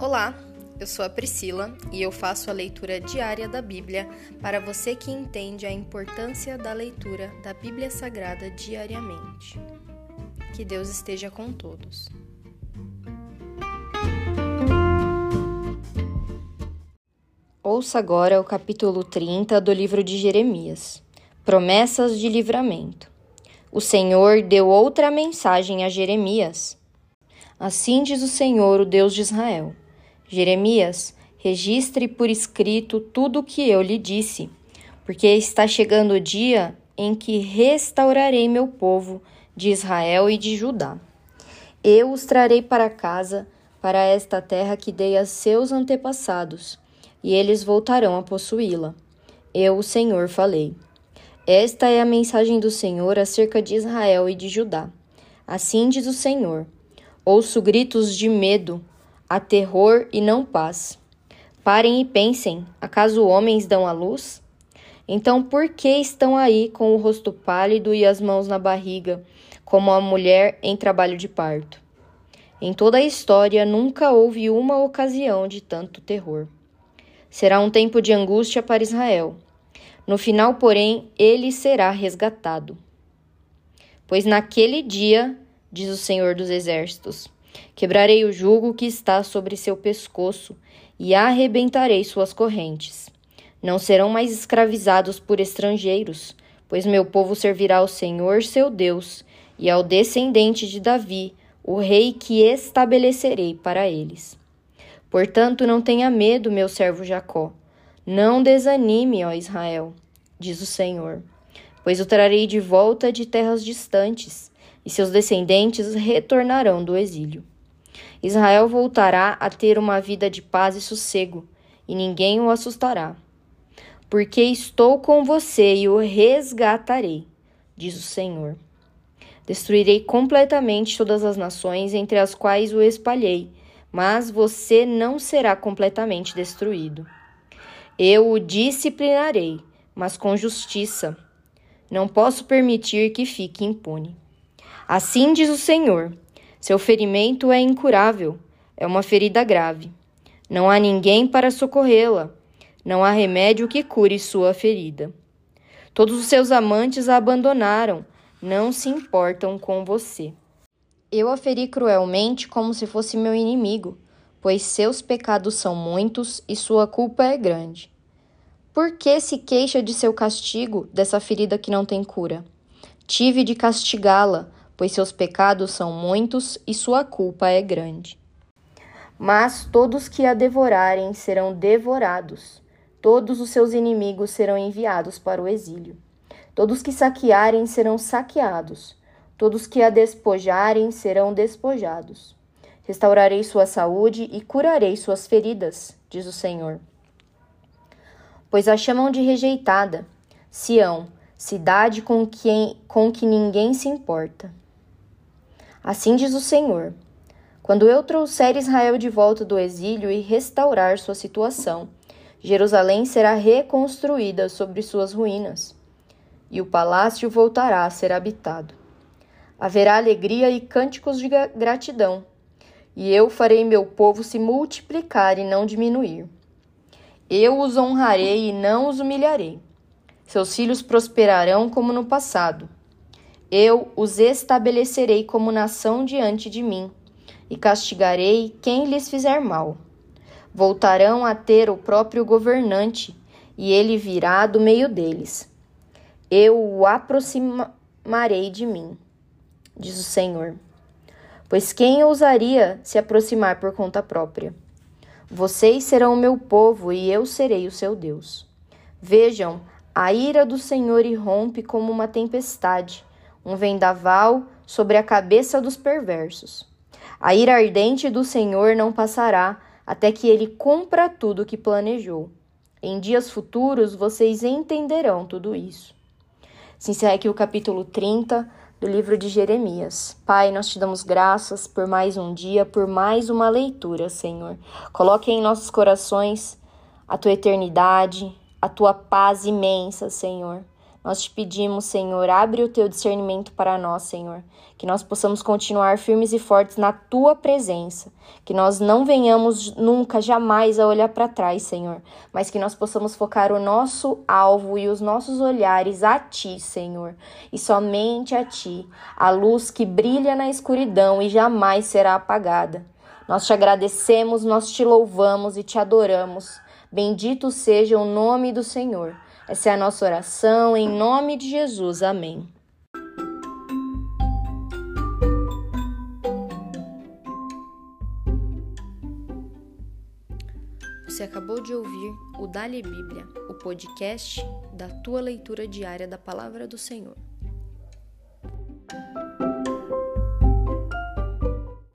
Olá, eu sou a Priscila e eu faço a leitura diária da Bíblia para você que entende a importância da leitura da Bíblia Sagrada diariamente. Que Deus esteja com todos. Ouça agora o capítulo 30 do livro de Jeremias. Promessas de livramento. O Senhor deu outra mensagem a Jeremias. Assim diz o Senhor, o Deus de Israel Jeremias, registre por escrito tudo o que eu lhe disse, porque está chegando o dia em que restaurarei meu povo de Israel e de Judá. Eu os trarei para casa, para esta terra que dei a seus antepassados, e eles voltarão a possuí-la. Eu, o Senhor, falei. Esta é a mensagem do Senhor acerca de Israel e de Judá. Assim diz o Senhor: Ouço gritos de medo, Há terror e não paz. Parem e pensem: acaso homens dão a luz? Então por que estão aí com o rosto pálido e as mãos na barriga, como a mulher em trabalho de parto? Em toda a história nunca houve uma ocasião de tanto terror. Será um tempo de angústia para Israel. No final, porém, ele será resgatado. Pois naquele dia, diz o Senhor dos Exércitos, Quebrarei o jugo que está sobre seu pescoço e arrebentarei suas correntes. Não serão mais escravizados por estrangeiros, pois meu povo servirá ao Senhor seu Deus e ao descendente de Davi, o rei que estabelecerei para eles. Portanto, não tenha medo, meu servo Jacó. Não desanime, ó Israel, diz o Senhor, pois o trarei de volta de terras distantes e seus descendentes retornarão do exílio. Israel voltará a ter uma vida de paz e sossego, e ninguém o assustará. Porque estou com você e o resgatarei, diz o Senhor. Destruirei completamente todas as nações entre as quais o espalhei, mas você não será completamente destruído. Eu o disciplinarei, mas com justiça. Não posso permitir que fique impune. Assim diz o Senhor: seu ferimento é incurável, é uma ferida grave. Não há ninguém para socorrê-la, não há remédio que cure sua ferida. Todos os seus amantes a abandonaram, não se importam com você. Eu a feri cruelmente como se fosse meu inimigo, pois seus pecados são muitos e sua culpa é grande. Por que se queixa de seu castigo, dessa ferida que não tem cura? Tive de castigá-la, pois seus pecados são muitos e sua culpa é grande. Mas todos que a devorarem serão devorados, todos os seus inimigos serão enviados para o exílio. Todos que saquearem serão saqueados, todos que a despojarem serão despojados. Restaurarei sua saúde e curarei suas feridas, diz o Senhor. Pois a chamam de rejeitada, Sião, cidade com, quem, com que ninguém se importa. Assim diz o Senhor: Quando eu trouxer Israel de volta do exílio e restaurar sua situação, Jerusalém será reconstruída sobre suas ruínas, e o palácio voltará a ser habitado. Haverá alegria e cânticos de gratidão, e eu farei meu povo se multiplicar e não diminuir. Eu os honrarei e não os humilharei. Seus filhos prosperarão como no passado eu os estabelecerei como nação diante de mim, e castigarei quem lhes fizer mal. Voltarão a ter o próprio governante, e ele virá do meio deles. Eu o aproximarei de mim, diz o Senhor. Pois quem ousaria se aproximar por conta própria? Vocês serão o meu povo e eu serei o seu Deus. Vejam, a ira do Senhor irrompe como uma tempestade um vendaval sobre a cabeça dos perversos. A ira ardente do Senhor não passará até que ele cumpra tudo o que planejou. Em dias futuros vocês entenderão tudo isso. Se encerra aqui o capítulo 30 do livro de Jeremias. Pai, nós te damos graças por mais um dia, por mais uma leitura, Senhor. Coloque em nossos corações a tua eternidade, a tua paz imensa, Senhor. Nós te pedimos, Senhor, abre o teu discernimento para nós, Senhor, que nós possamos continuar firmes e fortes na tua presença, que nós não venhamos nunca, jamais a olhar para trás, Senhor, mas que nós possamos focar o nosso alvo e os nossos olhares a ti, Senhor, e somente a ti, a luz que brilha na escuridão e jamais será apagada. Nós te agradecemos, nós te louvamos e te adoramos. Bendito seja o nome do Senhor. Essa é a nossa oração, em nome de Jesus. Amém. Você acabou de ouvir o Dali Bíblia, o podcast da tua leitura diária da palavra do Senhor.